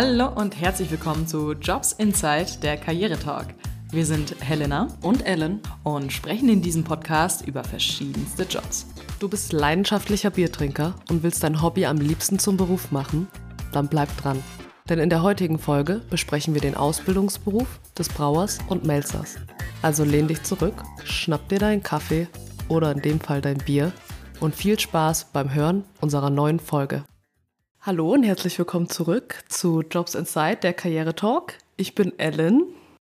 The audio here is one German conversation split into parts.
Hallo und herzlich willkommen zu Jobs Inside, der Karrieretalk. Wir sind Helena und Ellen und sprechen in diesem Podcast über verschiedenste Jobs. Du bist leidenschaftlicher Biertrinker und willst dein Hobby am liebsten zum Beruf machen? Dann bleib dran. Denn in der heutigen Folge besprechen wir den Ausbildungsberuf des Brauers und Melzers. Also lehn dich zurück, schnapp dir deinen Kaffee oder in dem Fall dein Bier und viel Spaß beim Hören unserer neuen Folge. Hallo und herzlich willkommen zurück zu Jobs Inside, der Karriere Talk. Ich bin Ellen.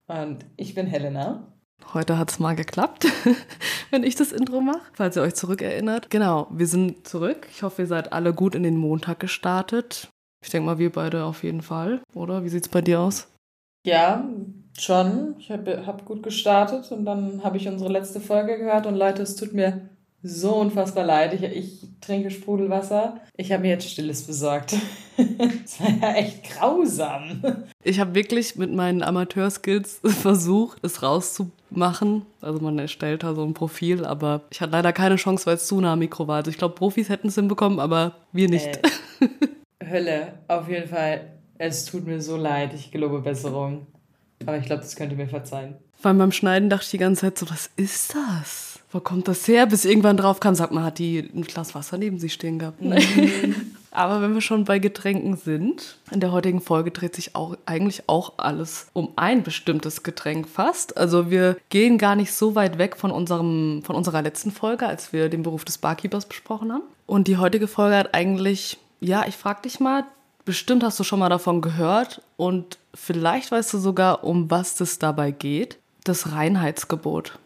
Und ich bin Helena. Heute hat es mal geklappt, wenn ich das Intro mache, falls ihr euch zurückerinnert. Genau, wir sind zurück. Ich hoffe, ihr seid alle gut in den Montag gestartet. Ich denke mal, wir beide auf jeden Fall, oder? Wie sieht es bei dir aus? Ja, schon. Ich habe hab gut gestartet und dann habe ich unsere letzte Folge gehört und Leute, es tut mir so unfassbar leid. Ich, ich trinke Sprudelwasser. Ich habe mir jetzt Stilles besorgt. Das war ja echt grausam. Ich habe wirklich mit meinen Amateurskills versucht, es rauszumachen. Also man erstellt da so ein Profil, aber ich hatte leider keine Chance, weil es zu nah am Mikro war. Also ich glaube, Profis hätten es hinbekommen, aber wir nicht. Äh, Hölle, auf jeden Fall. Es tut mir so leid. Ich gelobe Besserung. Aber ich glaube, das könnt ihr mir verzeihen. Vor allem beim Schneiden dachte ich die ganze Zeit so, was ist das? Wo kommt das her? Bis irgendwann drauf kam, sagt man, hat die ein Glas Wasser neben sich stehen gehabt. Mhm. Aber wenn wir schon bei Getränken sind, in der heutigen Folge dreht sich auch eigentlich auch alles um ein bestimmtes Getränk fast. Also wir gehen gar nicht so weit weg von unserem von unserer letzten Folge, als wir den Beruf des Barkeepers besprochen haben. Und die heutige Folge hat eigentlich, ja, ich frag dich mal, bestimmt hast du schon mal davon gehört und vielleicht weißt du sogar, um was es dabei geht. Das Reinheitsgebot.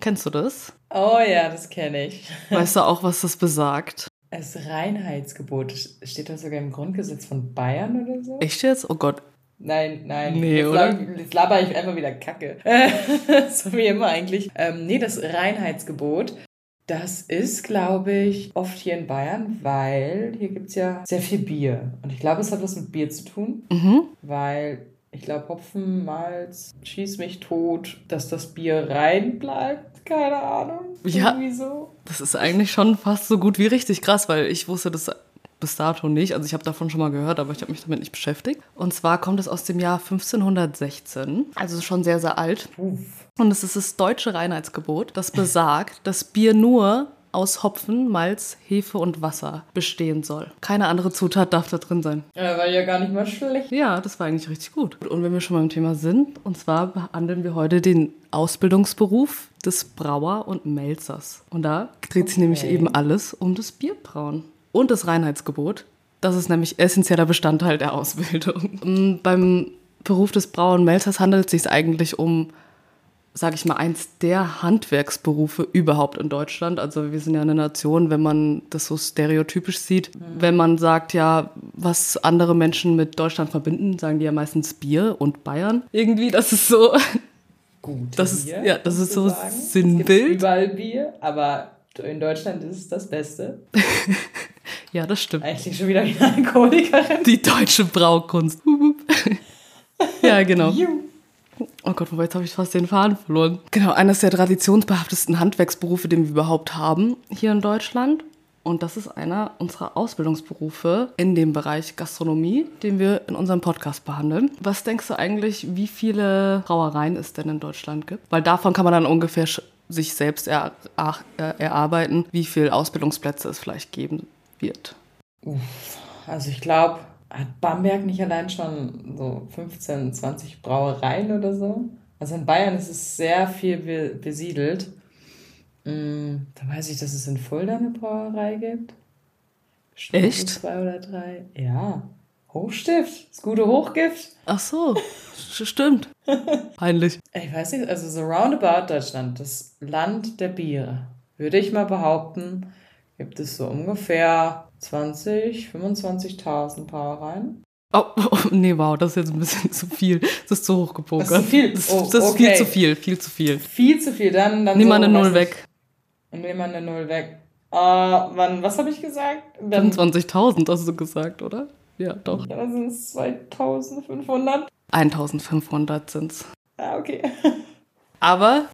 Kennst du das? Oh ja, das kenne ich. Weißt du auch, was das besagt? Das Reinheitsgebot. Steht das sogar im Grundgesetz von Bayern oder so? Echt jetzt? Oh Gott. Nein, nein. Nee, jetzt, oder? Laber, jetzt laber ich einfach wieder Kacke. so wie immer eigentlich. Ähm, nee, das Reinheitsgebot. Das ist, glaube ich, oft hier in Bayern, weil hier gibt es ja sehr viel Bier. Und ich glaube, es hat was mit Bier zu tun, Mhm. weil ich glaube, Hopfen, Malz, schieß mich tot, dass das Bier rein bleibt. Keine Ahnung. Ja. Irgendwie so. Das ist eigentlich schon fast so gut wie richtig krass, weil ich wusste das bis dato nicht. Also ich habe davon schon mal gehört, aber ich habe mich damit nicht beschäftigt. Und zwar kommt es aus dem Jahr 1516, also schon sehr, sehr alt. Uff. Und es ist das deutsche Reinheitsgebot, das besagt, dass Bier nur aus Hopfen, Malz, Hefe und Wasser bestehen soll. Keine andere Zutat darf da drin sein. Ja, war ja gar nicht mal schlecht. Ja, das war eigentlich richtig gut. Und wenn wir schon beim Thema sind, und zwar behandeln wir heute den Ausbildungsberuf des Brauer und Melzers. Und da dreht sich Okay. nämlich eben alles um das Bierbrauen und das Reinheitsgebot. Das ist nämlich essentieller Bestandteil der Ausbildung. Und beim Beruf des Brauer und Melzers handelt es sich eigentlich um sage ich mal, eins der Handwerksberufe überhaupt in Deutschland. Also wir sind ja eine Nation, wenn man das so stereotypisch sieht. Wenn man sagt, ja, was andere Menschen mit Deutschland verbinden, sagen die ja meistens Bier und Bayern. Irgendwie, das ist so, Gut. Das ist- ja, das ist so Sinnbild. Es gibt überall Bier, aber in Deutschland ist es das Beste. ja, das stimmt. Eigentlich schon wieder wie eine Alkoholikerin. Die deutsche Braukunst. Ja, genau. Oh Gott, wobei jetzt habe ich fast den Faden verloren. Genau, eines der traditionsbehaftesten Handwerksberufe, den wir überhaupt haben hier in Deutschland. Und das ist einer unserer Ausbildungsberufe in dem Bereich Gastronomie, den wir in unserem Podcast behandeln. Was denkst du eigentlich, wie viele Brauereien es denn in Deutschland gibt? Weil davon kann man dann ungefähr sich selbst er, ach, äh, erarbeiten, wie viele Ausbildungsplätze es vielleicht geben wird. Also ich glaube, hat Bamberg nicht allein schon so 15, 20 Brauereien oder so? Also in Bayern ist es sehr viel be besiedelt. Mm, Da weiß ich, dass es in Fulda eine Brauerei gibt. Bestimmt Echt? Zwei oder drei. Ja. Hochstift. Das gute Hochgift. Ach so, stimmt. Peinlich. Ich weiß nicht, also so roundabout Deutschland, das Land der Biere, würde ich mal behaupten, gibt es so ungefähr 20, 25.000 Brauereien. Oh, oh, nee, wow, das ist jetzt ein bisschen zu viel. Das ist zu hoch gepokert. Das ist viel? Das, Oh, das ist viel okay. zu viel, viel zu viel. Viel zu viel, dann, dann Nimm so, mal eine Null weg. Nimm mal eine Null weg. Äh, wann, was habe ich gesagt? Dann, 25.000 hast du gesagt, oder? Ja, doch. dann sind es 2500. 1500 sind's. Ah, okay. Aber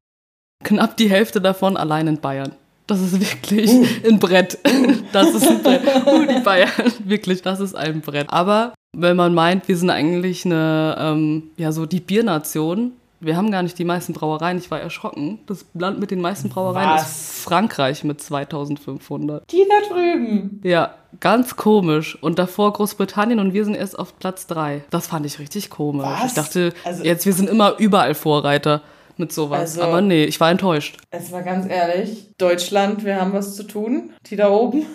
knapp die Hälfte davon allein in Bayern. Das ist wirklich ein Brett. Das ist ein Brett. Uh, die Bayern. Wirklich, das ist ein Brett. Aber wenn man meint, wir sind eigentlich eine, ähm, ja, so die Biernation. Wir haben gar nicht die meisten Brauereien. Ich war erschrocken. Das Land mit den meisten Brauereien Was? ist Frankreich mit 2500. Die da drüben. Ja, ganz komisch. Und davor Großbritannien und wir sind erst auf Platz 3. Das fand ich richtig komisch. Was? Ich dachte, Also- jetzt, wir sind immer überall Vorreiter mit sowas. Also- Aber nee, ich war enttäuscht. Jetzt mal ganz ehrlich, Deutschland, wir haben was zu tun. Die da oben.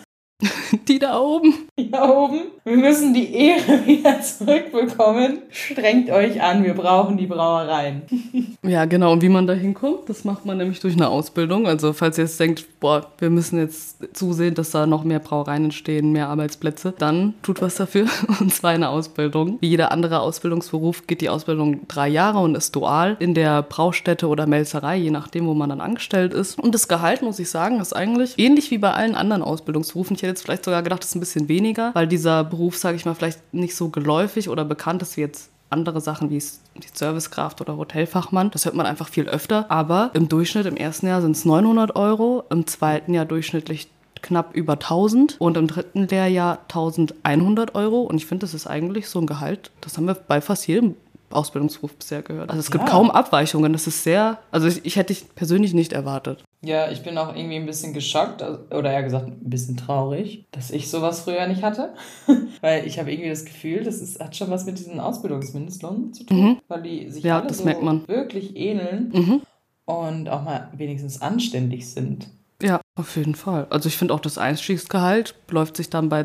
Die da oben. Die da oben. Wir müssen die Ehre wieder zurückbekommen. Strengt euch an, wir brauchen die Brauereien. Ja, genau. Und wie man da hinkommt, das macht man nämlich durch eine Ausbildung. Also falls ihr jetzt denkt, boah, wir müssen jetzt zusehen, dass da noch mehr Brauereien entstehen, mehr Arbeitsplätze, dann tut was dafür. Und zwar eine Ausbildung. Wie jeder andere Ausbildungsberuf geht die Ausbildung drei Jahre und ist dual in der Braustätte oder Melzerei, je nachdem, wo man dann angestellt ist. Und das Gehalt, muss ich sagen, ist eigentlich ähnlich wie bei allen anderen Ausbildungsberufen. Ich hätte jetzt vielleicht sogar gedacht, es ist ein bisschen weniger, weil dieser Beruf, sage ich mal, vielleicht nicht so geläufig oder bekannt ist wie jetzt andere Sachen wie die Servicekraft oder Hotelfachmann. Das hört man einfach viel öfter. Aber im Durchschnitt im ersten Jahr sind es 900 Euro, im zweiten Jahr durchschnittlich knapp über 1000 und im dritten Lehrjahr 1100 Euro. Und ich finde, das ist eigentlich so ein Gehalt, das haben wir bei fast jedem Ausbildungsberuf bisher gehört. Also es gibt Ja. kaum Abweichungen. Das ist sehr, also ich, ich hätte ich persönlich nicht erwartet. Ja, ich bin auch irgendwie ein bisschen geschockt, also- oder eher gesagt ein bisschen traurig, dass ich sowas früher nicht hatte. weil ich habe irgendwie das Gefühl, das ist, hat schon was mit diesen Ausbildungsmindestlohn zu tun, weil die sich Mhm. Ja, alle so wirklich ähneln Mhm. und auch mal wenigstens anständig sind. Ja, auf jeden Fall. Also ich finde auch das Einstiegsgehalt läuft sich dann bei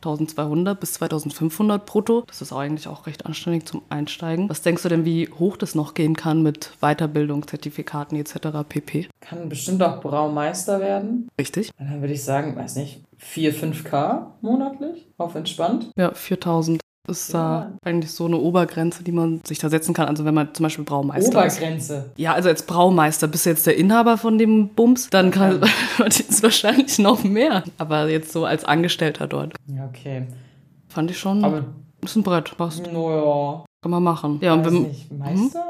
2200 bis 2500 brutto. Das ist eigentlich auch recht anständig zum Einsteigen. Was denkst du denn, wie hoch das noch gehen kann mit Weiterbildung, Zertifikaten etc. pp? Kann bestimmt auch Braumeister werden. Richtig? Dann würde ich sagen, weiß nicht, 4, 5K monatlich auf entspannt. Ja, 4000 ist da eigentlich so eine Obergrenze, die man sich da setzen kann. Also wenn man zum Beispiel Braumeister ist. Obergrenze. Ja, also als Braumeister bist du jetzt der Inhaber von dem Bums, dann kann man jetzt wahrscheinlich noch mehr. Aber jetzt so als Angestellter dort. Ja, okay. Fand ich schon. Aber, ist ein Brett. Was naja, kann man machen? Ja, und weiß wenn, nicht, Meister?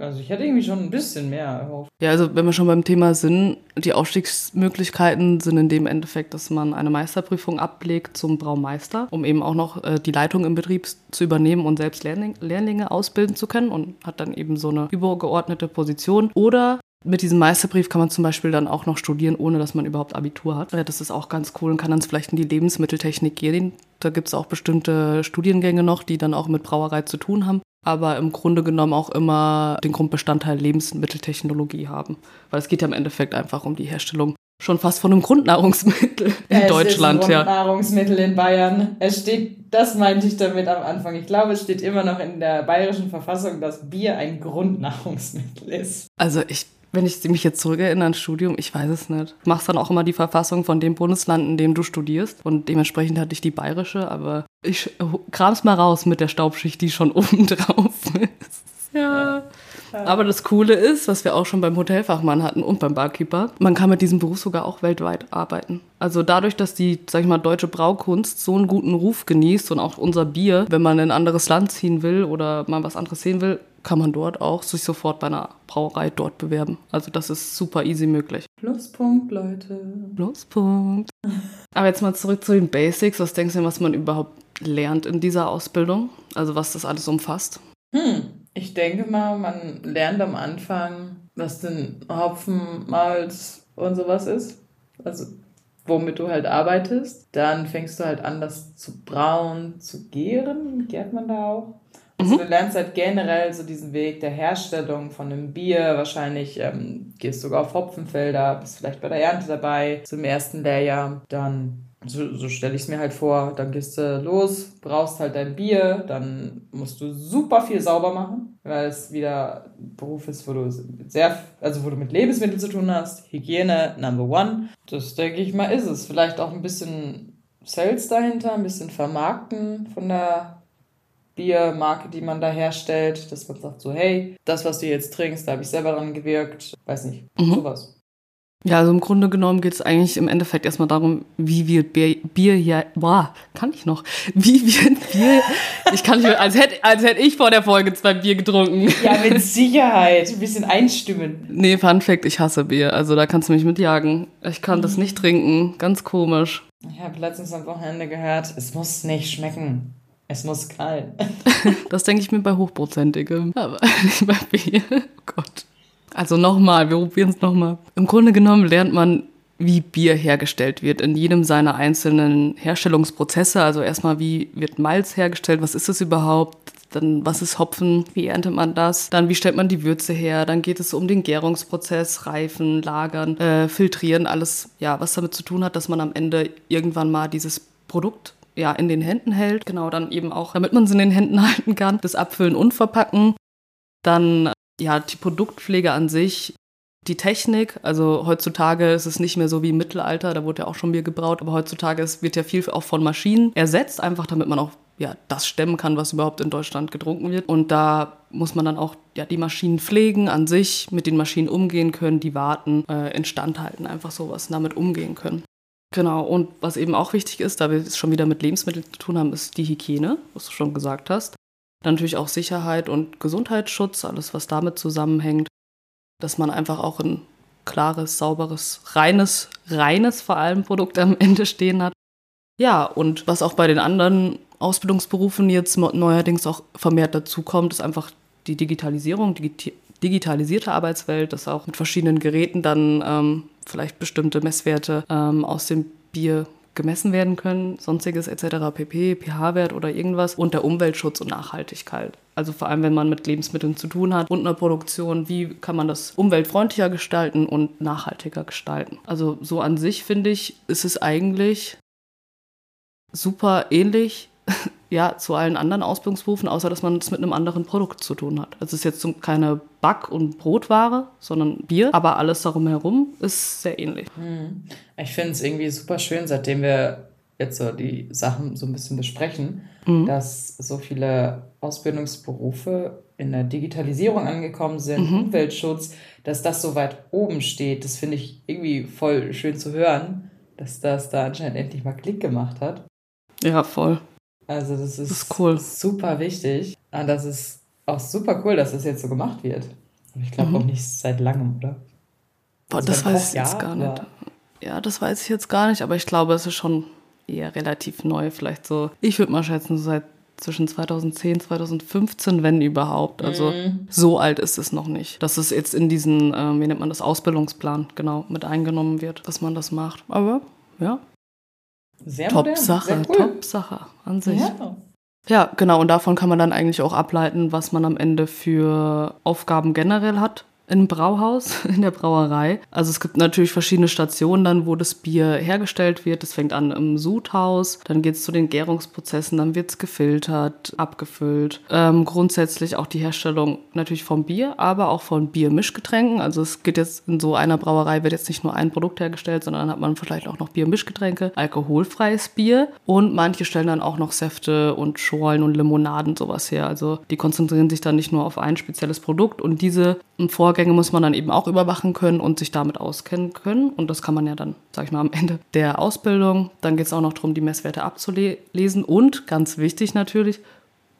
Also ich hätte irgendwie schon ein bisschen mehr erhofft. ja, also wenn wir schon beim Thema sind, die Aufstiegsmöglichkeiten sind in dem Endeffekt, dass man eine Meisterprüfung ablegt zum Braumeister, um eben auch noch äh, die Leitung im Betrieb zu übernehmen und selbst Lehrling, Lehrlinge ausbilden zu können und hat dann eben so eine übergeordnete Position. Oder mit diesem Meisterbrief kann man zum Beispiel dann auch noch studieren, ohne dass man überhaupt Abitur hat. Das ist auch ganz cool und kann dann vielleicht in die Lebensmitteltechnik gehen. Da gibt es auch bestimmte Studiengänge noch, die dann auch mit Brauerei zu tun haben aber im Grunde genommen auch immer den Grundbestandteil Lebensmitteltechnologie haben. Weil es geht ja im Endeffekt einfach um die Herstellung schon fast von einem Grundnahrungsmittel in es Deutschland, ist ein ja. Nahrungsmittel in Bayern. Es steht, das meinte ich damit am Anfang. Ich glaube, es steht immer noch in der bayerischen Verfassung, dass Bier ein Grundnahrungsmittel ist. Also ich, wenn ich mich jetzt zurückerinnere ans Studium, ich weiß es nicht. Du machst dann auch immer die Verfassung von dem Bundesland, in dem du studierst. Und dementsprechend hatte ich die bayerische, aber ich kram's mal raus mit der Staubschicht, die schon oben drauf ist. Ja. Aber das Coole ist, was wir auch schon beim Hotelfachmann hatten und beim Barkeeper, man kann mit diesem Beruf sogar auch weltweit arbeiten. Also dadurch, dass die, sag ich mal, deutsche Braukunst so einen guten Ruf genießt und auch unser Bier, wenn man in ein anderes Land ziehen will oder mal was anderes sehen will, kann man dort auch sich sofort bei einer Brauerei dort bewerben. Also das ist super easy möglich. Pluspunkt, Leute. Pluspunkt. Aber jetzt mal zurück zu den Basics. Was denkst du denn, was man überhaupt lernt in dieser Ausbildung? Also was das alles umfasst? Hm, ich denke mal, man lernt am Anfang, was denn Hopfen, Malz und sowas ist. Also womit du halt arbeitest. Dann fängst du halt an, das zu brauen, zu gären. Gärt man da auch? Also du lernst halt generell so diesen Weg der Herstellung von einem Bier. Wahrscheinlich ähm, gehst du sogar auf Hopfenfelder, bist vielleicht bei der Ernte dabei, zum ersten Lehrjahr. Dann, so, so stelle ich es mir halt vor, dann gehst du los, brauchst halt dein Bier, dann musst du super viel sauber machen, weil es wieder ein Beruf ist, wo du sehr, also wo du mit Lebensmitteln zu tun hast. Hygiene, number one. Das denke ich mal ist es. Vielleicht auch ein bisschen Sales dahinter, ein bisschen vermarkten von der Biermarke, die man da herstellt, dass man sagt so, hey, das, was du jetzt trinkst, da habe ich selber dran gewirkt, weiß nicht, sowas. Ja, also im Grunde genommen geht es eigentlich im Endeffekt erstmal darum, wie wird Bier, Bier hier, boah, kann ich noch, wie wird Bier, ich kann nicht mehr, als hätte, als hätte ich vor der Folge zwei Bier getrunken. Ja, mit Sicherheit, ein bisschen einstimmen. Nee, Fun Fact, ich hasse Bier, also da kannst du mich mitjagen. Ich kann das nicht trinken, ganz komisch. Ich habe letztens am Wochenende gehört, es muss nicht schmecken. Es muss knallen. das denke ich mir bei hochprozentigem, aber nicht bei Bier. Oh Gott. Also nochmal, wir probieren es nochmal. Im Grunde genommen lernt man, wie Bier hergestellt wird in jedem seiner einzelnen Herstellungsprozesse. Also erstmal, wie wird Malz hergestellt, was ist es überhaupt? Dann, was ist Hopfen? Wie erntet man das? Dann, wie stellt man die Würze her? Dann geht es um den Gärungsprozess, Reifen, Lagern, äh, Filtrieren, alles, ja, was damit zu tun hat, dass man am Ende irgendwann mal dieses Produkt ja, in den Händen hält. Genau, dann eben auch, damit man es in den Händen halten kann, das Abfüllen und Verpacken. Dann, ja, die Produktpflege an sich, die Technik, also heutzutage ist es nicht mehr so wie im Mittelalter, da wurde ja auch schon Bier gebraut, aber heutzutage wird ja viel auch von Maschinen ersetzt, einfach damit man auch ja, das stemmen kann, was überhaupt in Deutschland getrunken wird. Und da muss man dann auch ja, die Maschinen pflegen an sich, mit den Maschinen umgehen können, die warten, äh, instand halten, einfach sowas, damit umgehen können. Genau, und was eben auch wichtig ist, da wir es schon wieder mit Lebensmitteln zu tun haben, ist die Hygiene, was du schon gesagt hast. Dann natürlich auch Sicherheit und Gesundheitsschutz, alles, was damit zusammenhängt. Dass man einfach auch ein klares, sauberes, reines, reines vor allem Produkt am Ende stehen hat. Ja, und was auch bei den anderen Ausbildungsberufen jetzt neuerdings auch vermehrt dazukommt, ist einfach die Digitalisierung, die digitalisierte Arbeitswelt, dass auch mit verschiedenen Geräten dann ähm, vielleicht bestimmte Messwerte ähm, aus dem Bier gemessen werden können, sonstiges etc., pp, pH-Wert oder irgendwas und der Umweltschutz und Nachhaltigkeit. Also vor allem, wenn man mit Lebensmitteln zu tun hat und einer Produktion, wie kann man das umweltfreundlicher gestalten und nachhaltiger gestalten. Also so an sich finde ich, ist es eigentlich super ähnlich ja, zu allen anderen Ausbildungsberufen, außer dass man es mit einem anderen Produkt zu tun hat. Also es ist jetzt keine Back- und Brotware, sondern Bier, aber alles darum herum ist sehr ähnlich. Hm. Ich finde es irgendwie super schön, seitdem wir jetzt so die Sachen so ein bisschen besprechen, mhm. dass so viele Ausbildungsberufe in der Digitalisierung angekommen sind, mhm. Umweltschutz, dass das so weit oben steht. Das finde ich irgendwie voll schön zu hören, dass das da anscheinend endlich mal Klick gemacht hat. Ja, voll. Also das ist, das ist cool. super wichtig. Und das ist auch super cool, dass das jetzt so gemacht wird. Aber ich glaube mhm. auch nicht seit langem, oder? Boah, also das weiß ich jetzt gar nicht. Ja, das weiß ich jetzt gar nicht, aber ich glaube, es ist schon eher relativ neu. Vielleicht so, ich würde mal schätzen, so seit zwischen 2010, 2015, wenn überhaupt. Also mhm. so alt ist es noch nicht. Dass es jetzt in diesen, äh, wie nennt man das, Ausbildungsplan genau mit eingenommen wird, dass man das macht. Aber ja, sehr Top-Sache, cool. Top-Sache an sich. Ja. Ja, genau. Und davon kann man dann eigentlich auch ableiten, was man am Ende für Aufgaben generell hat im Brauhaus, in der Brauerei. Also es gibt natürlich verschiedene Stationen dann, wo das Bier hergestellt wird. Das fängt an im Sudhaus, dann geht es zu den Gärungsprozessen, dann wird es gefiltert, abgefüllt. Ähm, grundsätzlich auch die Herstellung natürlich vom Bier, aber auch von Biermischgetränken. Also es geht jetzt in so einer Brauerei wird jetzt nicht nur ein Produkt hergestellt, sondern dann hat man vielleicht auch noch Biermischgetränke, alkoholfreies Bier und manche stellen dann auch noch Säfte und Schorlen und Limonaden sowas her. Also die konzentrieren sich dann nicht nur auf ein spezielles Produkt und diese Vorgänge Vorgänge muss man dann eben auch überwachen können und sich damit auskennen können. Und das kann man ja dann, sag ich mal, am Ende der Ausbildung. Dann geht es auch noch darum, die Messwerte abzulesen und ganz wichtig natürlich,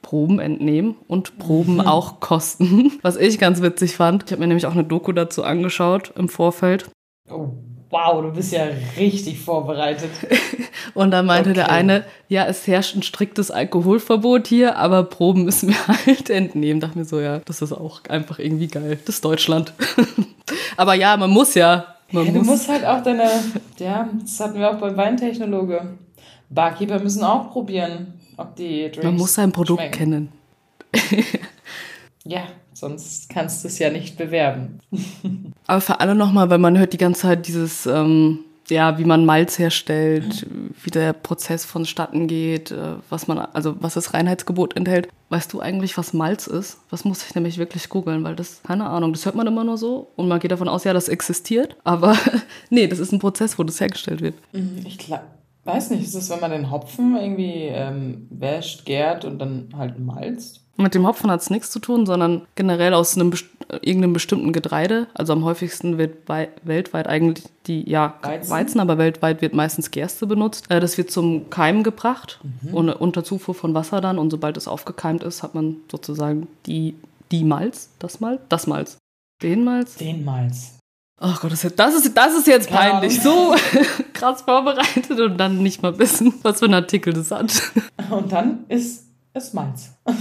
Proben entnehmen und Proben mhm. auch kosten. Was ich ganz witzig fand. Ich habe mir nämlich auch eine Doku dazu angeschaut im Vorfeld. Oh, wow, du bist ja richtig vorbereitet. und da meinte okay. der eine, ja, es herrscht ein striktes Alkoholverbot hier, aber Proben müssen wir halt entnehmen. Dachte mir so, ja, das ist auch einfach irgendwie geil. Das ist Deutschland. aber ja, man muss ja. Man ja, muss. Du musst halt auch deine, ja, das hatten wir auch bei Weintechnologe. Barkeeper müssen auch probieren, ob die Drinks Man muss sein Produkt schmecken. kennen. ja, sonst kannst du es ja nicht bewerben. Aber für alle nochmal, weil man hört die ganze Zeit dieses, ähm, ja, wie man Malz herstellt, wie der Prozess vonstatten geht, äh, was man, also was das Reinheitsgebot enthält. Weißt du eigentlich, was Malz ist? Was muss ich nämlich wirklich googeln, weil das, keine Ahnung, das hört man immer nur so und man geht davon aus, ja, das existiert, aber nee, das ist ein Prozess, wo das hergestellt wird. Mhm, ich weiß nicht, ist das, wenn man den Hopfen irgendwie ähm, wäscht, gärt und dann halt malzt? Mit dem Hopfen hat es nichts zu tun, sondern generell aus einem irgendeinem bestimmten Getreide. Also am häufigsten wird weltweit eigentlich die, ja, Weizen. Weizen. aber weltweit wird meistens Gerste benutzt. Äh, das wird zum Keimen gebracht, mhm. ohne, unter Zufuhr von Wasser dann. Und sobald es aufgekeimt ist, hat man sozusagen die, die Malz, das Malz, das Malz, den Malz. Den Malz. Ach Gott, das ist, das ist, das ist jetzt peinlich. So krass vorbereitet und dann nicht mal wissen, was für ein Artikel das hat. Und dann ist ist Malz.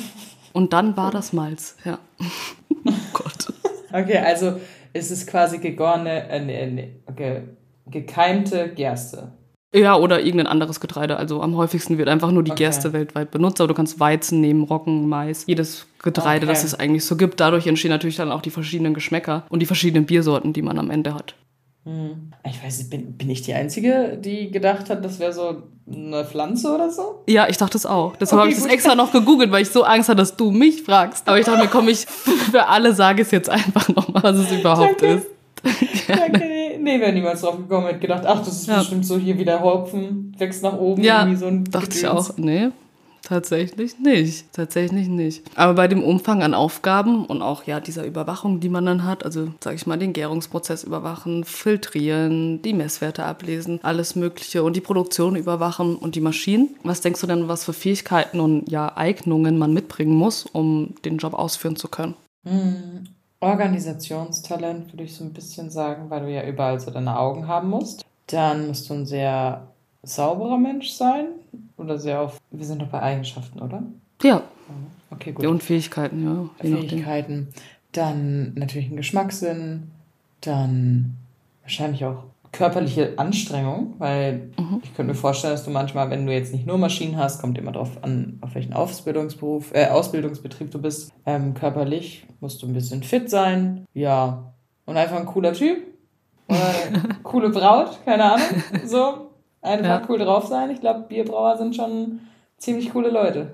Und dann war das Malz, ja. oh Gott. Okay, also ist es quasi gegorene, äh, nee, nee, ge, gekeimte Gerste. Ja, oder irgendein anderes Getreide. Also am häufigsten wird einfach nur die okay. Gerste weltweit benutzt, aber du kannst Weizen nehmen, Roggen, Mais, jedes Getreide, okay. das es eigentlich so gibt. Dadurch entstehen natürlich dann auch die verschiedenen Geschmäcker und die verschiedenen Biersorten, die man am Ende hat. Hm. Ich weiß nicht, bin, bin ich die Einzige, die gedacht hat, das wäre so eine Pflanze oder so? Ja, ich dachte es auch. Deshalb okay, habe ich das extra noch gegoogelt, weil ich so Angst hatte, dass du mich fragst. Aber ich dachte mir, komm, ich für alle sage es jetzt einfach nochmal, was es überhaupt Danke. ist. Danke, nee, nee wäre niemals drauf gekommen. Hätte gedacht, ach, das ist ja. bestimmt so hier wieder Hopfen, wächst nach oben. Ja, irgendwie so ein dachte Gedöns. ich auch. Nee, Tatsächlich nicht. Tatsächlich nicht. Aber bei dem Umfang an Aufgaben und auch ja dieser Überwachung, die man dann hat, also sage ich mal, den Gärungsprozess überwachen, filtrieren, die Messwerte ablesen, alles Mögliche und die Produktion überwachen und die Maschinen. Was denkst du denn, was für Fähigkeiten und ja Eignungen man mitbringen muss, um den Job ausführen zu können? Hm. Organisationstalent würde ich so ein bisschen sagen, weil du ja überall so deine Augen haben musst. Dann musst du ein sehr sauberer Mensch sein oder sehr auf. Wir sind doch bei Eigenschaften, oder? Ja. Okay, gut. Und Fähigkeiten, ja. Fähigkeiten. Dann natürlich ein Geschmackssinn. Dann wahrscheinlich auch körperliche Anstrengung, weil mhm. ich könnte mir vorstellen, dass du manchmal, wenn du jetzt nicht nur Maschinen hast, kommt immer darauf an, auf welchen Ausbildungsberuf, äh, Ausbildungsbetrieb du bist, ähm, körperlich musst du ein bisschen fit sein, ja, und einfach ein cooler Typ oder coole Braut, keine Ahnung, so, einfach ja. cool drauf sein. Ich glaube, Bierbrauer sind schon ziemlich coole Leute.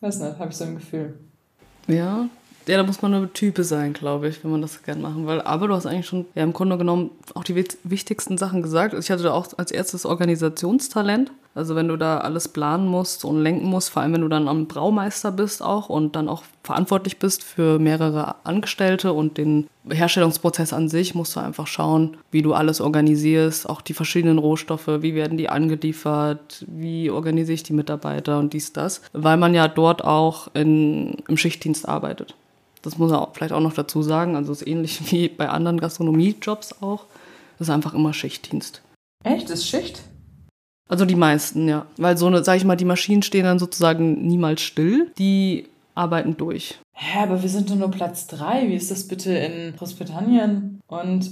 Weiß nicht, habe ich so ein Gefühl. Ja, ja, da muss man eine Type sein, glaube ich, wenn man das gern machen will. Aber du hast eigentlich schon ja, im Grunde genommen auch die wichtigsten Sachen gesagt. Ich hatte da auch als erstes Organisationstalent. Also wenn du da alles planen musst und lenken musst, vor allem wenn du dann am Braumeister bist auch und dann auch verantwortlich bist für mehrere Angestellte und den Herstellungsprozess an sich, musst du einfach schauen, wie du alles organisierst, auch die verschiedenen Rohstoffe, wie werden die angeliefert, wie organisiere ich die Mitarbeiter und dies, das, weil man ja dort auch in, im Schichtdienst arbeitet. Das muss man vielleicht auch noch dazu sagen. Also es ist ähnlich wie bei anderen Gastronomiejobs auch. Das ist einfach immer Schichtdienst. Echt? Das ist Schicht? Also die meisten, ja. Weil so eine, sag ich mal, die Maschinen stehen dann sozusagen niemals still. Die arbeiten durch. Hä, aber wir sind doch nur Platz 3. Wie ist das bitte in Großbritannien? Und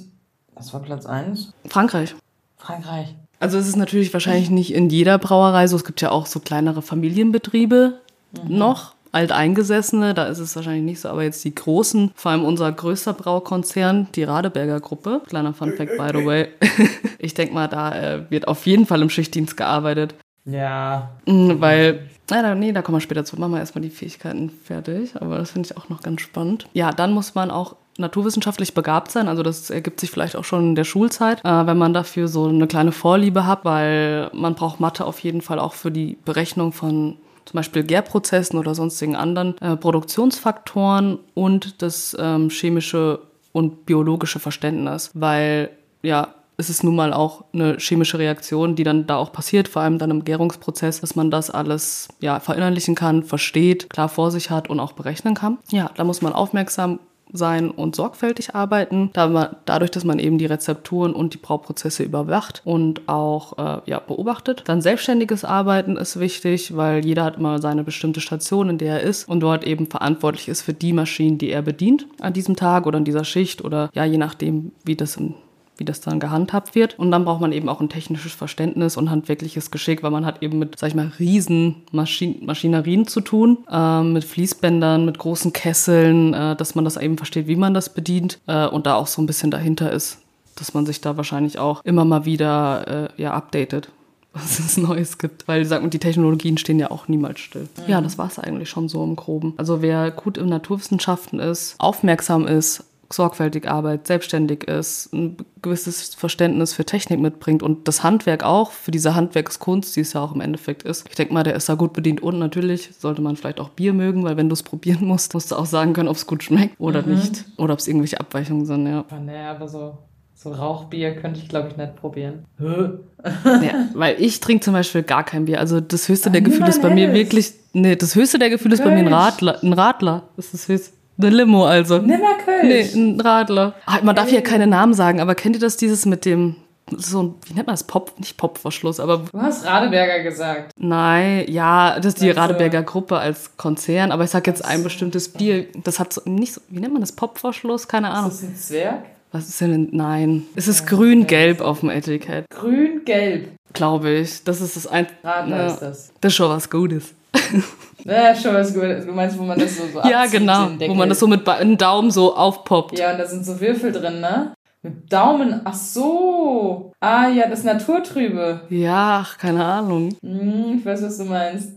was war Platz 1? Frankreich. Frankreich. Also es ist natürlich wahrscheinlich nicht in jeder Brauerei so. Es gibt ja auch so kleinere Familienbetriebe mhm. noch alteingesessene, da ist es wahrscheinlich nicht so, aber jetzt die großen, vor allem unser größter Braukonzern, die Radeberger Gruppe, kleiner Funfact by the way, ich denke mal, da äh, wird auf jeden Fall im Schichtdienst gearbeitet. Ja. Mhm, weil, na, nee, da kommen wir später zu. Machen wir erstmal die Fähigkeiten fertig, aber das finde ich auch noch ganz spannend. Ja, dann muss man auch naturwissenschaftlich begabt sein. Also das ergibt sich vielleicht auch schon in der Schulzeit, äh, wenn man dafür so eine kleine Vorliebe hat, weil man braucht Mathe auf jeden Fall auch für die Berechnung von zum Beispiel Gärprozessen oder sonstigen anderen äh, Produktionsfaktoren und das ähm, chemische und biologische Verständnis, weil ja, es ist nun mal auch eine chemische Reaktion, die dann da auch passiert, vor allem dann im Gärungsprozess, dass man das alles ja verinnerlichen kann, versteht, klar vor sich hat und auch berechnen kann. Ja, da muss man aufmerksam sein und sorgfältig arbeiten, da man, dadurch, dass man eben die Rezepturen und die Brauprozesse überwacht und auch äh, ja, beobachtet. Dann selbstständiges Arbeiten ist wichtig, weil jeder hat immer seine bestimmte Station, in der er ist und dort eben verantwortlich ist für die Maschinen, die er bedient an diesem Tag oder in dieser Schicht oder ja, je nachdem, wie das im wie das dann gehandhabt wird. Und dann braucht man eben auch ein technisches Verständnis und handwerkliches Geschick, weil man hat eben mit, sag ich mal, riesen Maschin Maschinerien zu tun, äh, mit Fließbändern, mit großen Kesseln, äh, dass man das eben versteht, wie man das bedient äh, und da auch so ein bisschen dahinter ist, dass man sich da wahrscheinlich auch immer mal wieder äh, ja, updatet was es Neues gibt. Weil sagt, die Technologien stehen ja auch niemals still. Ja, das war es eigentlich schon so im Groben. Also wer gut in Naturwissenschaften ist, aufmerksam ist, sorgfältig arbeitet, selbstständig ist, ein gewisses Verständnis für Technik mitbringt und das Handwerk auch, für diese Handwerkskunst, die es ja auch im Endeffekt ist. Ich denke mal, der ist da gut bedient und natürlich sollte man vielleicht auch Bier mögen, weil wenn du es probieren musst, musst du auch sagen können, ob es gut schmeckt oder mhm. nicht. Oder ob es irgendwelche Abweichungen sind, ja. Naja, aber so so Rauchbier könnte ich, glaube ich, nicht probieren. ja, weil ich trinke zum Beispiel gar kein Bier. Also das höchste der Gefühle ist bei mir wirklich. Nee, das höchste der Gefühle ist bei mir ein Radler. Ein Radler ist das höchste. Eine Limo also. Nimmer Kölsch. Nee, ein Radler. Ah, man darf hier keine Namen sagen, aber kennt ihr das, dieses mit dem so ein, wie nennt man das? Pop, nicht Popverschluss, aber. Du hast Radeberger gesagt. Nein, ja, das ist die Also- Radeberger Gruppe als Konzern, aber ich sag jetzt ein bestimmtes Bier, das hat so, nicht so, wie nennt man das? Popverschluss? Keine Ahnung. Ist das ein Zwerg? Was ist denn, nein. Es ist grün-gelb auf dem Etikett, Grün-gelb. glaube ich. Das ist das ein, Radler Ja. ist das. das ist schon was Gutes. Ja, schon was. Du meinst, wo man das so, so Ja, genau. Wo man das so mit einem Daumen so aufpoppt. Ja, und da sind so Würfel drin, ne? Mit Daumen. Ach so. Ah, ja, das Naturtrübe. Ja, ach, keine Ahnung. Hm, ich weiß, was du meinst.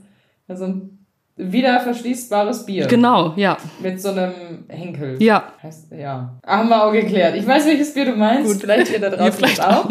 Also ein wieder verschließbares Bier. Genau, ja. Mit so einem Henkel. Ja. Heißt, ja. Haben wir auch geklärt. Ich weiß, welches Bier du meinst. Gut. Vielleicht ihr da draußen vielleicht auch.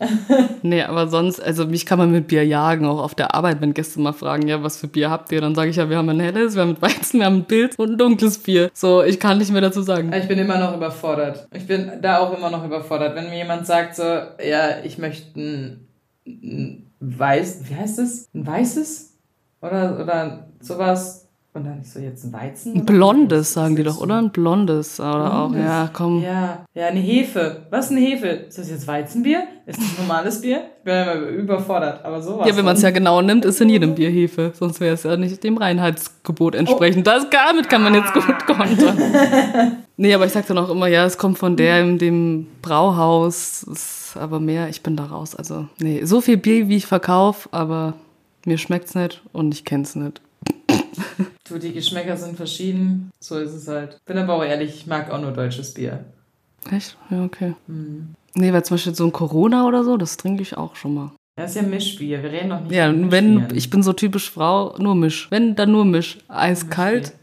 Nee, aber sonst, also mich kann man mit Bier jagen, auch auf der Arbeit, wenn Gäste mal fragen, ja, was für Bier habt ihr? Dann sage ich ja, wir haben ein helles, wir haben ein Weizen, wir haben ein Pilz und ein dunkles Bier. So, ich kann nicht mehr dazu sagen. Ich bin immer noch überfordert. Ich bin da auch immer noch überfordert. Wenn mir jemand sagt so, ja, ich möchte ein, ein weiß, wie heißt es? Ein weißes? Oder, oder sowas. Und dann ich so, jetzt ein Weizen? Ein blondes, sagen die doch, ist oder? Ein blondes. Oder auch, Blondes? ja, komm. Ja, ja, eine Hefe. Was ist eine Hefe? Ist das jetzt Weizenbier? Ist das normales Bier? Ich bin immer überfordert, aber sowas. Ja, wenn man es ja genau nimmt, ist in jedem Bier Hefe. Sonst wäre es ja nicht dem Reinheitsgebot entsprechend. Das, damit kann man jetzt gut kontern. nee, aber ich sag dann auch immer, ja, es kommt von der in dem Brauhaus. Ist aber mehr, ich bin da raus. Also, nee, so viel Bier, wie ich verkaufe, aber mir schmeckt's nicht und ich kenn's nicht. Du, die Geschmäcker sind verschieden. So ist es halt. Bin aber auch ehrlich, ich mag auch nur deutsches Bier. Echt? Ja, okay. Nee, weil zum Beispiel so ein Corona oder so, das trinke ich auch schon mal. Das ist ja Mischbier. Wir reden noch nicht Ja, wenn, ich bin so typisch Frau, nur Misch. Wenn, dann nur Misch. Eiskalt.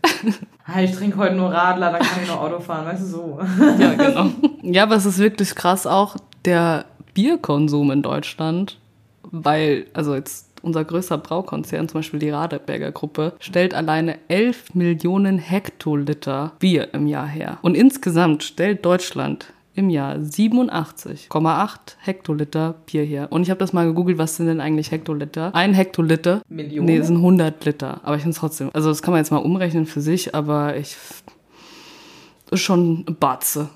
Ah, ich trinke heute nur Radler, dann kann ich nur Auto fahren, weißt du so. Ja, genau. ja, aber es ist wirklich krass auch der Bierkonsum in Deutschland, weil, also jetzt unser größter Braukonzern, zum Beispiel die Radeberger Gruppe, stellt alleine 11 Millionen Hektoliter Bier im Jahr her. Und insgesamt stellt Deutschland im Jahr 87,8 Hektoliter Bier her. Und ich habe das mal gegoogelt, was sind denn eigentlich Hektoliter? Ein Hektoliter Millionen? Nee, es sind 100 Liter. Aber ich finde es trotzdem. Also, das kann man jetzt mal umrechnen für sich, aber ich. Ist schon eine Batze.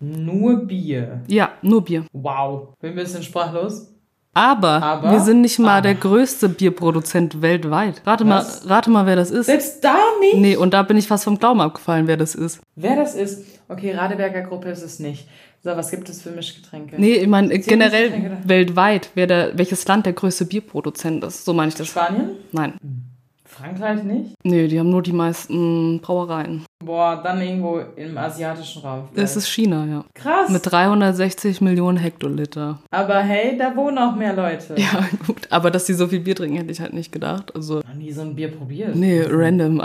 Nur Bier. Ja, nur Bier. Wow. Bin ein bisschen sprachlos. Aber, Aber? wir sind nicht mal Aber. der größte Bierproduzent weltweit. Rate mal, rate mal, wer das ist. Selbst da nicht? Nee, und da bin ich fast vom Glauben abgefallen, wer das ist. Wer das ist? Okay, Radeberger Gruppe ist es nicht. So, was gibt es für Mischgetränke? Nee, ich meine generell Mischgetränke da? weltweit, wer der, welches Land der größte Bierproduzent ist. So meine ich das. Spanien? Nein. Frankreich nicht? Nee, die haben nur die meisten Brauereien. Boah, dann irgendwo im asiatischen Raum. vielleicht. Das ist China, ja. krass. Mit 360 Millionen Hektoliter. Aber hey, da wohnen auch mehr Leute. Ja, gut. Aber dass die so viel Bier trinken, hätte ich halt nicht gedacht. Also. Noch nie so ein Bier probiert. Nee, random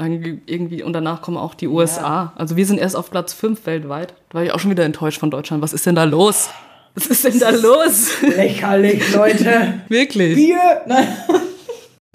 irgendwie. Und danach kommen auch die USA. Also wir sind erst auf Platz 5 weltweit. Da war ich auch schon wieder enttäuscht von Deutschland. Was ist denn da los? Was ist denn da los? Lächerlich, Leute. Wirklich. Bier? Nein.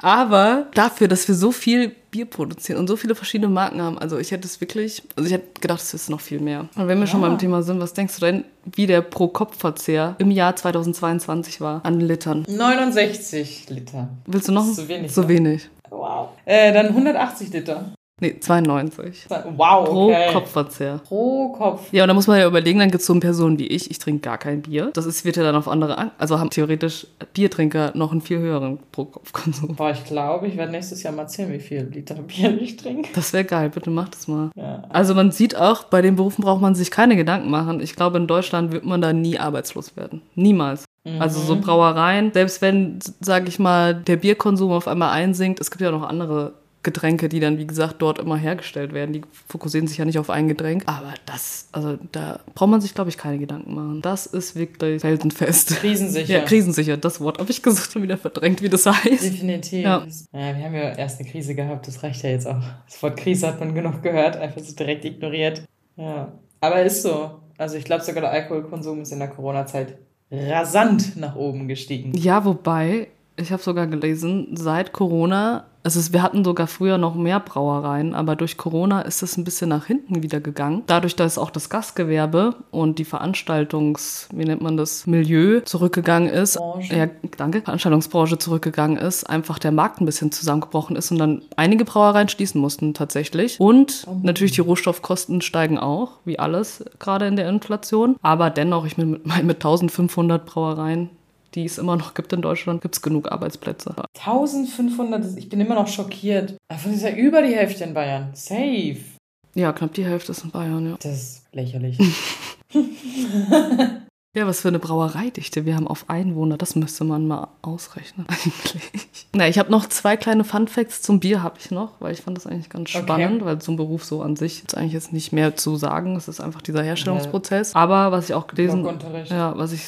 Aber dafür, dass wir so viel Bier produzieren und so viele verschiedene Marken haben, also ich hätte es wirklich, also ich hätte gedacht, es ist noch viel mehr. Und wenn wir schon Ja. beim Thema sind, was denkst du denn, wie der Pro-Kopf-Verzehr im Jahr 2022 war an Litern? 69 Liter. Willst du noch? Das ist zu wenig, So ne? wenig. Wow. Äh, dann 180 Liter. Nee, 92. Wow, Pro okay. Kopfverzehr. Pro Kopf. Ja, und da muss man ja überlegen, dann gibt es so eine Person wie ich, ich trinke gar kein Bier. Das ist, wird ja dann auf andere, an also haben theoretisch Biertrinker noch einen viel höheren Pro-Kopf-Konsum. Boah, ich glaube, ich werde nächstes Jahr mal zählen, wie viel Liter Bier ich trinke. Das wäre geil, bitte mach das mal. Ja. Also man sieht auch, bei den Berufen braucht man sich keine Gedanken machen. Ich glaube, in Deutschland wird man da nie arbeitslos werden. Niemals. Also so Brauereien, selbst wenn, sage ich mal, der Bierkonsum auf einmal einsinkt, es gibt ja noch andere Getränke, die dann, wie gesagt, dort immer hergestellt werden. Die fokussieren sich ja nicht auf ein Getränk. Aber das, also da braucht man sich, glaube ich, keine Gedanken machen. Das ist wirklich felsenfest. Krisensicher. Ja, krisensicher, das Wort habe ich gesucht schon wieder verdrängt, wie das heißt. Definitiv. Ja. Ja. wir haben ja erst eine Krise gehabt, das reicht ja jetzt auch. Das Wort Krise hat man genug gehört, einfach so direkt ignoriert. Ja. Aber ist so. Also ich glaube sogar der Alkoholkonsum ist in der Corona-Zeit rasant nach oben gestiegen. Ja, wobei, Ich habe sogar gelesen, seit Corona, also wir hatten sogar früher noch mehr Brauereien, aber durch Corona ist es ein bisschen nach hinten wieder gegangen. Dadurch, dass auch das Gastgewerbe und die Veranstaltungs, wie nennt man das, Milieu zurückgegangen ist, Branche. ja, danke, Veranstaltungsbranche zurückgegangen ist, einfach der Markt ein bisschen zusammengebrochen ist und dann einige Brauereien schließen mussten tatsächlich. Und natürlich die Rohstoffkosten steigen auch, wie alles gerade in der Inflation. Aber dennoch, ich meine, mit, mit 1500 Brauereien die es immer noch gibt in Deutschland, gibt es genug Arbeitsplätze. 1500, das- ich bin immer noch schockiert. Davon ist ja über die Hälfte in Bayern. Safe. Ja, knapp die Hälfte ist in Bayern, ja. Das ist lächerlich. Ja, was für eine Brauereidichte wir haben auf Einwohner, das müsste man mal ausrechnen eigentlich. Na, ich habe noch zwei kleine Funfacts zum Bier habe ich noch, weil ich fand das eigentlich ganz Okay. spannend, weil zum Beruf so an sich ist eigentlich jetzt nicht mehr zu sagen. Es ist einfach dieser Herstellungsprozess. Aber was ich auch gelesen, ja, was ich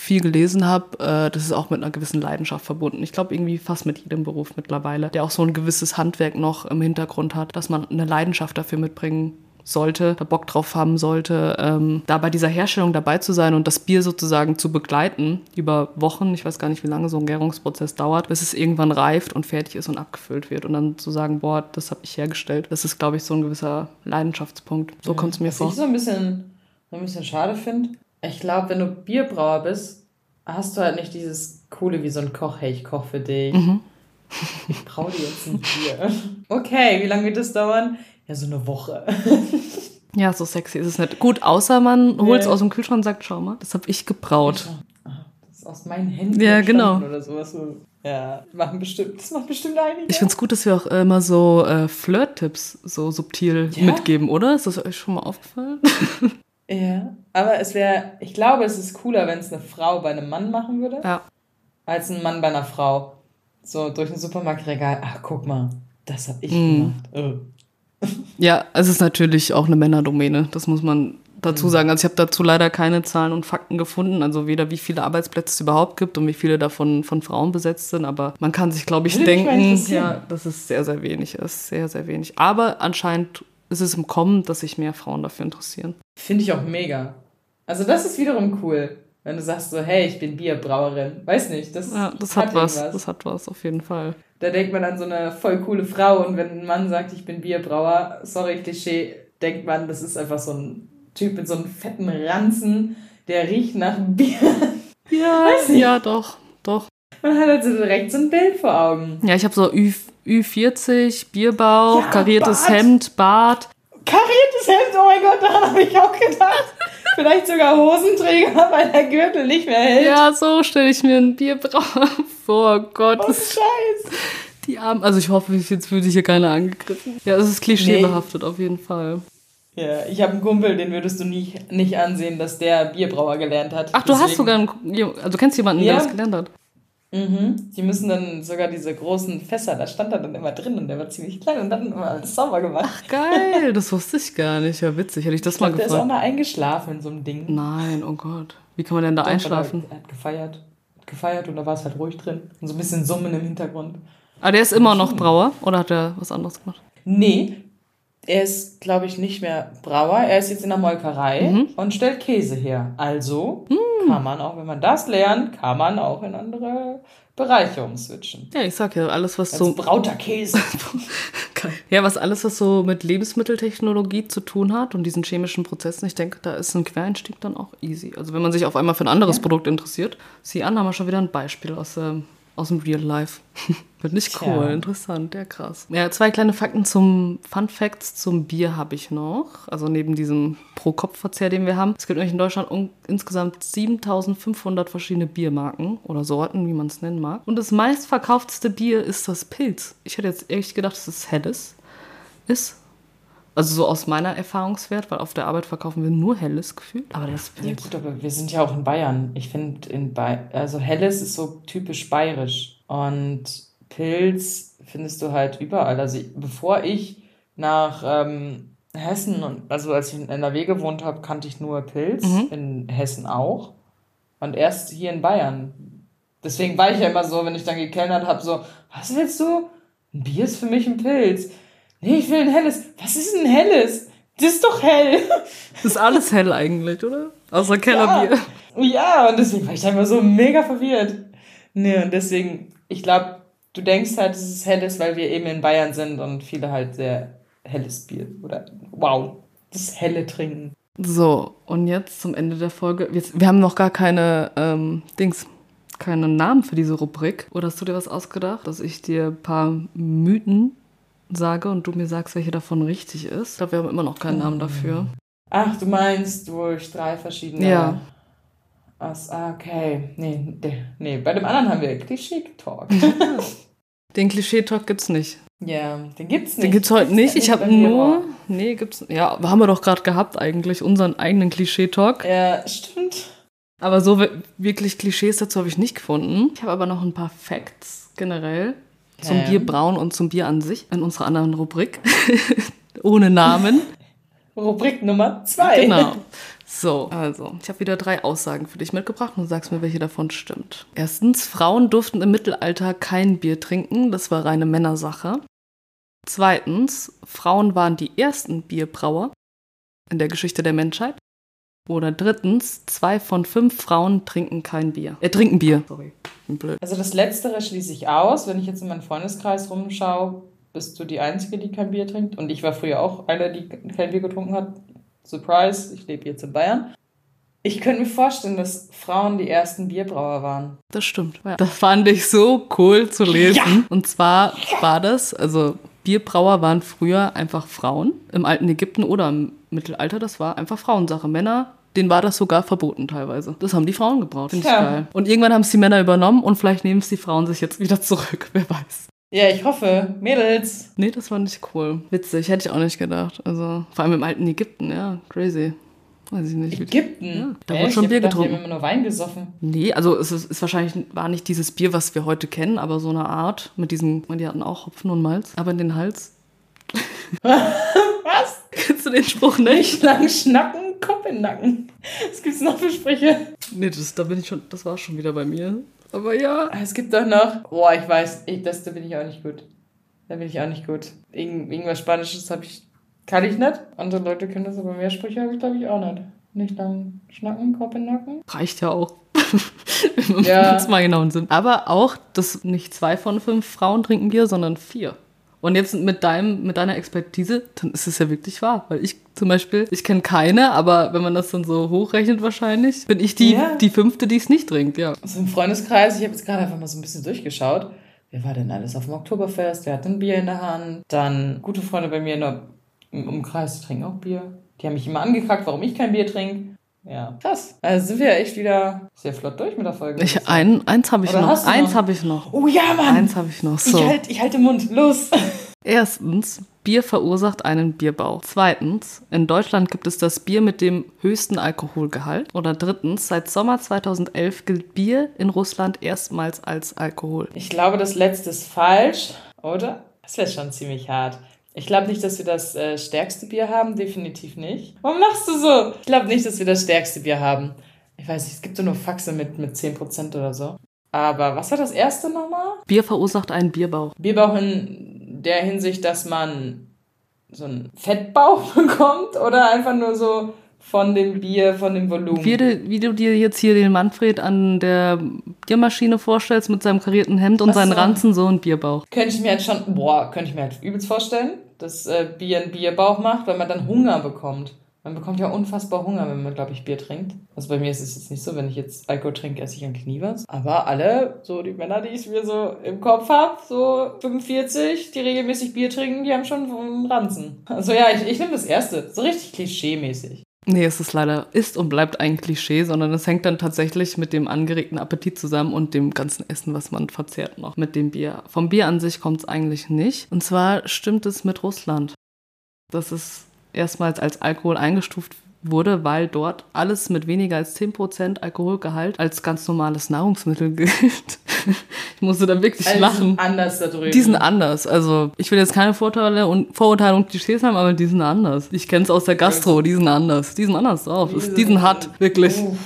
viel gelesen habe, äh, das ist auch mit einer gewissen Leidenschaft verbunden. Ich glaube irgendwie fast mit jedem Beruf mittlerweile, der auch so ein gewisses Handwerk noch im Hintergrund hat, dass man eine Leidenschaft dafür mitbringen sollte, da Bock drauf haben sollte, ähm, da bei dieser Herstellung dabei zu sein und das Bier sozusagen zu begleiten über Wochen. Ich weiß gar nicht, wie lange so ein Gärungsprozess dauert, bis es irgendwann reift und fertig ist und abgefüllt wird und dann zu sagen, boah, das habe ich hergestellt. Das ist, glaube ich, so ein gewisser Leidenschaftspunkt. So kommt es mir Was vor. ich so ein bisschen, so ein bisschen schade finde, ich glaube, wenn du Bierbrauer bist, hast du halt nicht dieses Coole wie so ein Koch, hey, ich koch für dich. Mhm. Ich braue dir jetzt ein Bier. Okay, wie lange wird das dauern? Ja, so eine Woche. Ja, so sexy ist es nicht. Gut, außer man holt es Nee. aus dem Kühlschrank und sagt, schau mal, das habe ich gebraut. Das ist aus meinen Händen Ja, genau. Oder sowas. so. Ja, machen bestimmt, das macht bestimmt einige. Ich finde es gut, dass wir auch immer so äh, Flirt-Tipps so subtil Ja. mitgeben, oder? Ist das euch schon mal aufgefallen? Ja, aber es wäre, ich glaube, es ist cooler, wenn es eine Frau bei einem Mann machen würde, ja. als ein Mann bei einer Frau. So durch ein Supermarktregal. Ach, guck mal, das hab ich Mm. gemacht. Oh. Ja, es ist natürlich auch eine Männerdomäne, das muss man dazu Mhm. sagen. Also ich habe dazu leider keine Zahlen und Fakten gefunden, also weder wie viele Arbeitsplätze es überhaupt gibt und wie viele davon von Frauen besetzt sind, aber man kann sich, glaube ich, Würde denken, ja, dass es sehr, sehr wenig ist, sehr, sehr wenig. Aber anscheinend ist es im Kommen, dass sich mehr Frauen dafür interessieren. Finde ich auch mega. Also das ist wiederum cool, wenn du sagst so, hey, ich bin Bierbrauerin. Weiß nicht, das, Ja, das hat was, irgendwas. das hat was, auf jeden Fall. Da denkt man an so eine voll coole Frau und wenn ein Mann sagt, ich bin Bierbrauer, sorry, Klischee, denkt man, das ist einfach so ein Typ mit so einem fetten Ranzen, der riecht nach Bier. Ja, ja, doch. Man hat also direkt so ein Bild vor Augen. Ja, ich habe so Ü, Ü40, Bierbauch, Ja, kariertes Bart. Hemd, Bart. Kariertes Hemd, oh mein Gott, daran habe ich auch gedacht. Vielleicht sogar Hosenträger, weil der Gürtel nicht mehr hält. Ja, so stelle ich mir einen Bierbrauer vor. Oh Gott, Oh, das Scheiß. die Armen. Also ich hoffe, jetzt fühlt sich hier keiner angegriffen. Ja, es ist klischeebehaftet auf jeden Fall. Ja, ich habe einen Kumpel, den würdest du nicht, nicht ansehen, dass der Bierbrauer gelernt hat. Ach, du hast Deswegen- sogar einen, also du kennst jemanden, Ja. der das gelernt hat. Mhm. Die müssen dann sogar diese großen Fässer, da stand er dann immer drin und der war ziemlich klein und dann immer alles sauber gemacht. Geil, das wusste ich gar nicht. Ja, witzig, hätte ich das Ich mal glaub, der ist auch gefragt. mal eingeschlafen in so einem Ding. Nein, oh Gott. Wie kann man denn da Doch, einschlafen? Er hat gefeiert. Hat gefeiert und da war es halt ruhig drin. Und so ein bisschen Summen im Hintergrund. Ah, der ist immer noch Brauer oder hat er was anderes gemacht? Nee, er ist, glaube ich, nicht mehr Brauer. Er ist jetzt in der Molkerei Mhm. und stellt Käse her. Also Mm. Kann man auch, wenn man das lernt, kann man auch in andere Bereiche umswitchen. Ja, ich sag ja, alles, was So so. brauter Käse. Geil. Ja, was alles, was so mit Lebensmitteltechnologie zu tun hat und diesen chemischen Prozessen, ich denke, da ist ein Quereinstieg dann auch easy. Also wenn man sich auf einmal für ein anderes Produkt interessiert, sieh an, haben wir schon wieder ein Beispiel aus, ähm, aus dem Real Life. Wird nicht cool, Tja. interessant, ja krass. Ja, zwei kleine Fakten zum Fun Facts zum Bier habe ich noch. Also neben diesem Pro-Kopf-Verzehr, den wir haben. Es gibt nämlich in Deutschland um, insgesamt 7500 verschiedene Biermarken oder Sorten, wie man es nennen mag. Und das meistverkaufteste Bier ist das Pilz. Ich hätte jetzt echt gedacht, dass es Helles ist. Also so aus meiner Erfahrungswert, weil auf der Arbeit verkaufen wir nur Helles gefühlt. Aber das Ja gut, aber wir sind ja auch in Bayern. Ich finde, in Bayern, also Helles ist so typisch bayerisch. Und Pilz findest du halt überall. Also ich, bevor ich nach ähm, Hessen, und also als ich in NRW gewohnt habe, kannte ich nur Pilz. Mhm. In Hessen auch. Und erst hier in Bayern. Deswegen war ich ja immer so, wenn ich dann gekellnert habe, so, was willst du? Ein Bier ist für mich ein Pilz. Nee, ich will ein helles. Was ist ein helles? Das ist doch hell. Das ist alles hell eigentlich, oder? Außer Kellerbier. Ja, ja, und deswegen war ich da immer so mega verwirrt. Nee, und deswegen, ich glaube, du denkst halt, dass es hell ist, weil wir eben in Bayern sind und viele halt sehr helles Bier oder wow, das helle trinken. So, und jetzt zum Ende der Folge. Jetzt, wir haben noch gar keine ähm, Dings, keinen Namen für diese Rubrik. Oder hast du dir was ausgedacht, dass ich dir ein paar Mythen sage und du mir sagst, welche davon richtig ist? Ich glaube, wir haben immer noch keinen Namen dafür. Ach, du meinst durch drei verschiedene. Ja. Was, ah, okay. Nee, nee, bei dem anderen haben wir Klischee-Talk. Den Klischee-Talk gibt's nicht. ja, den gibt's nicht. Den gibt's heute nicht. Ich habe nur. Nee, gibt's. Ja, haben wir doch gerade gehabt eigentlich, unseren eigenen Klischee-Talk. Ja, stimmt. Aber so wir- wirklich Klischees dazu habe ich nicht gefunden. Ich habe aber noch ein paar Facts generell zum Okay. Bier brauen und zum Bier an sich in unserer anderen Rubrik. Ohne Namen. Rubrik Nummer zwei. Genau. So, also, ich habe wieder drei Aussagen für dich mitgebracht und du sagst mir, welche davon stimmt. Erstens, Frauen durften im Mittelalter kein Bier trinken, das war reine Männersache. Zweitens, Frauen waren die ersten Bierbrauer in der Geschichte der Menschheit. Oder drittens, zwei von fünf Frauen trinken kein Bier. Äh, trinken Bier. Sorry, blöd. Also das Letztere schließe ich aus. Wenn ich jetzt in meinen Freundeskreis rumschaue, bist du die Einzige, die kein Bier trinkt. Und ich war früher auch eine, die kein Bier getrunken hat. Surprise, ich lebe jetzt in Bayern. Ich könnte mir vorstellen, dass Frauen die ersten Bierbrauer waren. Das stimmt. Ja. Das fand ich so cool zu lesen. Ja. Und zwar war das, also Bierbrauer waren früher einfach Frauen im alten Ägypten oder im Mittelalter. Das war einfach Frauensache. Männer, denen war das sogar verboten teilweise. Das haben die Frauen gebraut. Finde ich Ja. geil. Und irgendwann haben es die Männer übernommen und vielleicht nehmen es die Frauen sich jetzt wieder zurück. Wer weiß. Ja, ich hoffe. Mädels. Nee, das fand ich cool. Witzig, hätte ich auch nicht gedacht. Also vor allem im alten Ägypten, ja, crazy. Weiß ich nicht. Ägypten. Ja, da Hä? wurde schon ich Bier gedacht, die getrunken. haben immer nur Wein gesoffen. Nee, also es ist, ist wahrscheinlich war nicht dieses Bier, was wir heute kennen, aber so eine Art mit diesen, die hatten auch Hopfen und Malz, aber in den Hals. Kennst du den Spruch nicht? Nicht lang schnacken, Kopf in Nacken. Was gibt's noch für Sprüche? Nee, das, da bin ich schon, das war schon wieder bei mir. Aber ja. Ah, Es gibt doch noch. Boah, ich weiß, ich, das, da bin ich auch nicht gut. Da bin ich auch nicht gut. Irgend, irgendwas Spanisches habe ich. Kann ich nicht. Andere Leute können das, aber mehr Sprüche habe ich, glaube ich, auch nicht. Nicht lang schnacken, Kopf in Nacken. Reicht ja auch. Wenn Ja. wir mal genau sind. Aber auch, dass nicht zwei von fünf Frauen trinken Bier, sondern vier. Und jetzt mit, deinem, mit deiner Expertise, dann ist es ja wirklich wahr. Weil ich zum Beispiel, ich kenne keine, aber wenn man das dann so hochrechnet wahrscheinlich, bin ich die, Ja. die fünfte, die es nicht trinkt, ja. Also im Freundeskreis, ich habe jetzt gerade einfach mal so ein bisschen durchgeschaut. Wer war denn alles auf dem Oktoberfest? Wer hat ein Bier in der Hand? Dann gute Freunde bei mir in der, im Umkreis, trinken auch Bier. Die haben mich immer angekackt, warum ich kein Bier trinke. Ja, krass. Also sind wir ja echt wieder sehr flott durch mit der Folge. Ich, ein, eins habe ich Oder noch. Eins habe ich noch. oh ja, Mann! Eins habe ich noch. Ich So. halt, ich halt den Mund. Los! Erstens, Bier verursacht einen Bierbauch. Zweitens, in Deutschland gibt es das Bier mit dem höchsten Alkoholgehalt. Oder drittens, seit Sommer 2011 gilt Bier in Russland erstmals als Alkohol. Ich glaube, das letzte ist falsch, oder? Das wäre schon ziemlich hart. Ich glaube nicht, dass wir das äh, stärkste Bier haben. Definitiv nicht. Warum lachst du so? Ich glaube nicht, dass wir das stärkste Bier haben. Ich weiß nicht, es gibt so nur Faxe mit, mit 10% oder so. Aber was war das erste nochmal? Bier verursacht einen Bierbauch. Bierbauch in der Hinsicht, dass man so einen Fettbauch bekommt oder einfach nur so von dem Bier, von dem Volumen? Wie, du- wie du dir jetzt hier den Manfred an der Biermaschine vorstellst mit seinem karierten Hemd und seinen. Ranzen, so ein Bierbauch. Könnte ich mir halt schon, boah, könnte ich mir halt übelst vorstellen, dass äh, Bier einen Bierbauch macht, weil man dann Hunger bekommt. Man bekommt ja unfassbar Hunger, wenn man, glaube ich, Bier trinkt. Also bei mir ist es jetzt nicht so, wenn ich jetzt Alkohol trinke, esse ich eigentlich nie was. Aber alle, so die Männer, die ich mir so im Kopf habe, so 45, die regelmäßig Bier trinken, die haben schon einen Ranzen. Also ja, ich, ich nehme das erste. So richtig klischee-mäßig. Nee, es ist leider, ist und bleibt ein Klischee, sondern es hängt dann tatsächlich mit dem angeregten Appetit zusammen und dem ganzen Essen, was man verzehrt noch mit dem Bier. Vom Bier an sich kommt es eigentlich nicht. Und zwar stimmt es mit Russland, dass es erstmals als Alkohol eingestuft wurde, weil dort alles mit weniger als 10% Alkoholgehalt als ganz normales Nahrungsmittel gilt. ich musste da wirklich Also lachen. anders da drüben. Die sind anders. Also, ich will jetzt keine Vorteile und Vorurteile und Klischees haben, aber die sind anders. Ich kenne es aus der Gastro, die sind anders. Die sind anders drauf. Die, die sind hart, wirklich. Uff.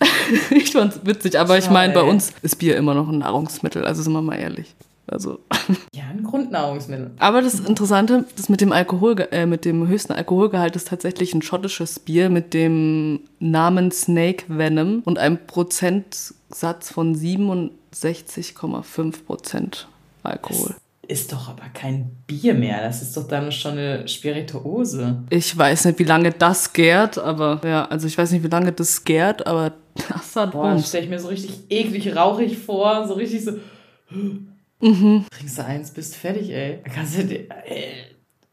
Ich fand's witzig, aber ich Schau, meine, bei uns ist Bier immer noch ein Nahrungsmittel, also sind wir mal ehrlich. Also. Ja, ein Grundnahrungsmittel. Aber das Interessante, das mit dem Alkohol, äh, mit dem höchsten Alkoholgehalt ist tatsächlich ein schottisches Bier mit dem Namen Snake Venom und einem Prozentsatz von 67,5 Prozent Alkohol. Das ist doch aber kein Bier mehr. Das ist doch dann schon eine Spirituose. Ich weiß nicht, wie lange das gärt, aber ja, also ich weiß nicht, wie lange das gärt, aber das hat Boah, das stelle ich mir so richtig eklig rauchig vor, so richtig so. Mhm. Trinkst du eins, bist fertig, ey. Kannst du, ey,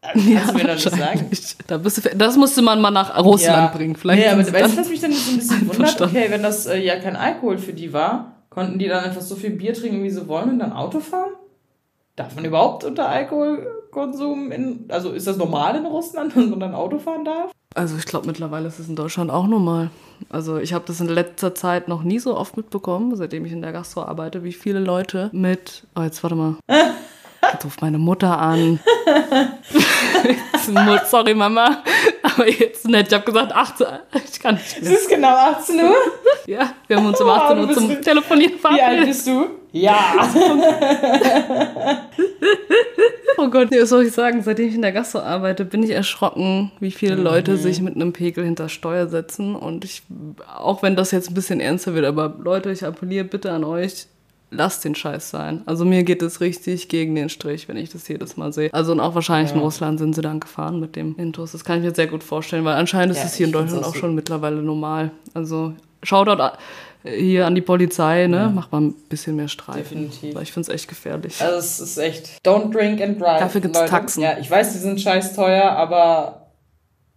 kannst ja, du mir doch nicht sagen. Da bist du, das musste man mal nach Russland ja. bringen. Vielleicht nee, aber weißt du, was mich dann so ein bisschen wundert? Okay, wenn das äh, ja kein Alkohol für die war, konnten die dann einfach so viel Bier trinken, wie sie wollen und dann Auto fahren? Darf man überhaupt unter Alkoholkonsum in, also ist das normal in Russland, dass man dann Auto fahren darf? Also ich glaube mittlerweile ist es in Deutschland auch normal. Also ich habe das in letzter Zeit noch nie so oft mitbekommen, seitdem ich in der Gastro arbeite, wie viele Leute mit, oh jetzt warte mal, jetzt ruft meine Mutter an. Sorry Mama, aber jetzt nicht. Ich habe gesagt 18 Ich kann nicht mehr. Es ist genau 18 Uhr? Ja, wir haben uns um 18 Uhr zum Telefonieren verabredet. Wie alt bist du? Ja. oh Gott, was soll ich sagen? Seitdem ich in der Gastro arbeite, bin ich erschrocken, wie viele mhm. Leute sich mit einem Pegel hinter Steuer setzen. Und ich, auch wenn das jetzt ein bisschen ernster wird, aber Leute, ich appelliere bitte an euch, lasst den Scheiß sein. Also mir geht es richtig gegen den Strich, wenn ich das jedes Mal sehe. Also und auch wahrscheinlich ja. in Russland sind sie dann gefahren mit dem Intus. Das kann ich mir sehr gut vorstellen, weil anscheinend ja, ist es hier in Deutschland auch, auch schon mittlerweile normal. Also Shoutout hier an die Polizei, ne? Ja. Macht mal ein bisschen mehr Streifen. Definitiv. Weil ich finde es echt gefährlich. Also es ist echt, don't drink and drive. Dafür gibt es Taxen. Ja, ich weiß, die sind scheiß teuer, aber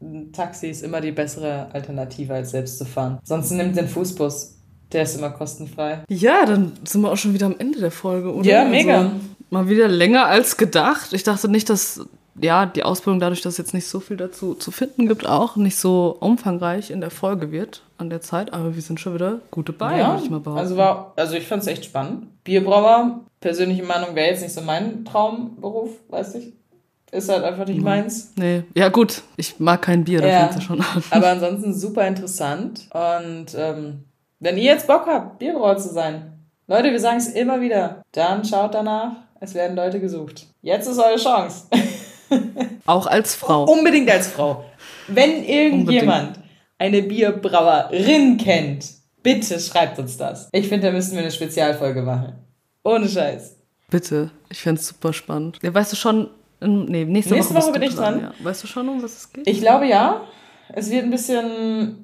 ein Taxi ist immer die bessere Alternative, als selbst zu fahren. Sonst nimmt den Fußbus. Der ist immer kostenfrei. Ja, dann sind wir auch schon wieder am Ende der Folge, oder? Ja, mega. Also, mal wieder länger als gedacht. Ich dachte nicht, dass ja, die Ausbildung, dadurch, dass es jetzt nicht so viel dazu zu finden gibt, auch nicht so umfangreich in der Folge wird an der Zeit. Aber wir sind schon wieder gut dabei, ja, würde ich mal behaupten. Also, war, also ich fand es echt spannend. Bierbrauer, persönliche Meinung, wäre jetzt nicht so mein Traumberuf, weiß ich. Ist halt einfach nicht meins. Nee, ja gut, ich mag kein Bier, da ja, fängt es schon an. Aber ansonsten super interessant. Und ähm, wenn ihr jetzt Bock habt, Bierbrauer zu sein, Leute, wir sagen es immer wieder, dann schaut danach, es werden Leute gesucht. Jetzt ist eure Chance. Auch als Frau. Unbedingt als Frau. Wenn irgendjemand Unbedingt. eine Bierbrauerin kennt, bitte schreibt uns das. Ich finde, da müssten wir eine Spezialfolge machen. Ohne Scheiß. Bitte. Ich fände es super spannend. Ja, weißt du schon, nee, nächste, nächste Woche, Woche bin ich dran. dran. Ja. Weißt du schon, um was es geht? Ich glaube ja. Es wird ein bisschen.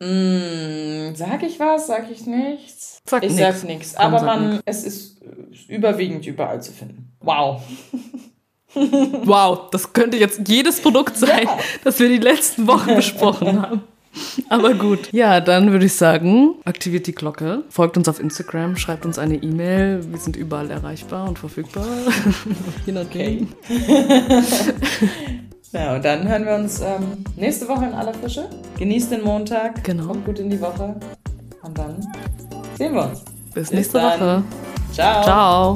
Mh, hm, sag ich was? Sag ich nichts? Sag ich nix. sag nichts. Aber man, es ist überwiegend überall zu finden. Wow. Wow, das könnte jetzt jedes Produkt sein, ja. das wir die letzten Wochen besprochen haben. Aber gut. Ja, dann würde ich sagen, aktiviert die Glocke, folgt uns auf Instagram, schreibt uns eine E-Mail. Wir sind überall erreichbar und verfügbar. Je nachdem. Okay. Ja, und dann hören wir uns ähm, nächste Woche in aller Frische. Genießt den Montag. Genau. Kommt gut in die Woche. Und dann sehen wir uns. Bis, Bis nächste dann. Woche. Ciao. Ciao.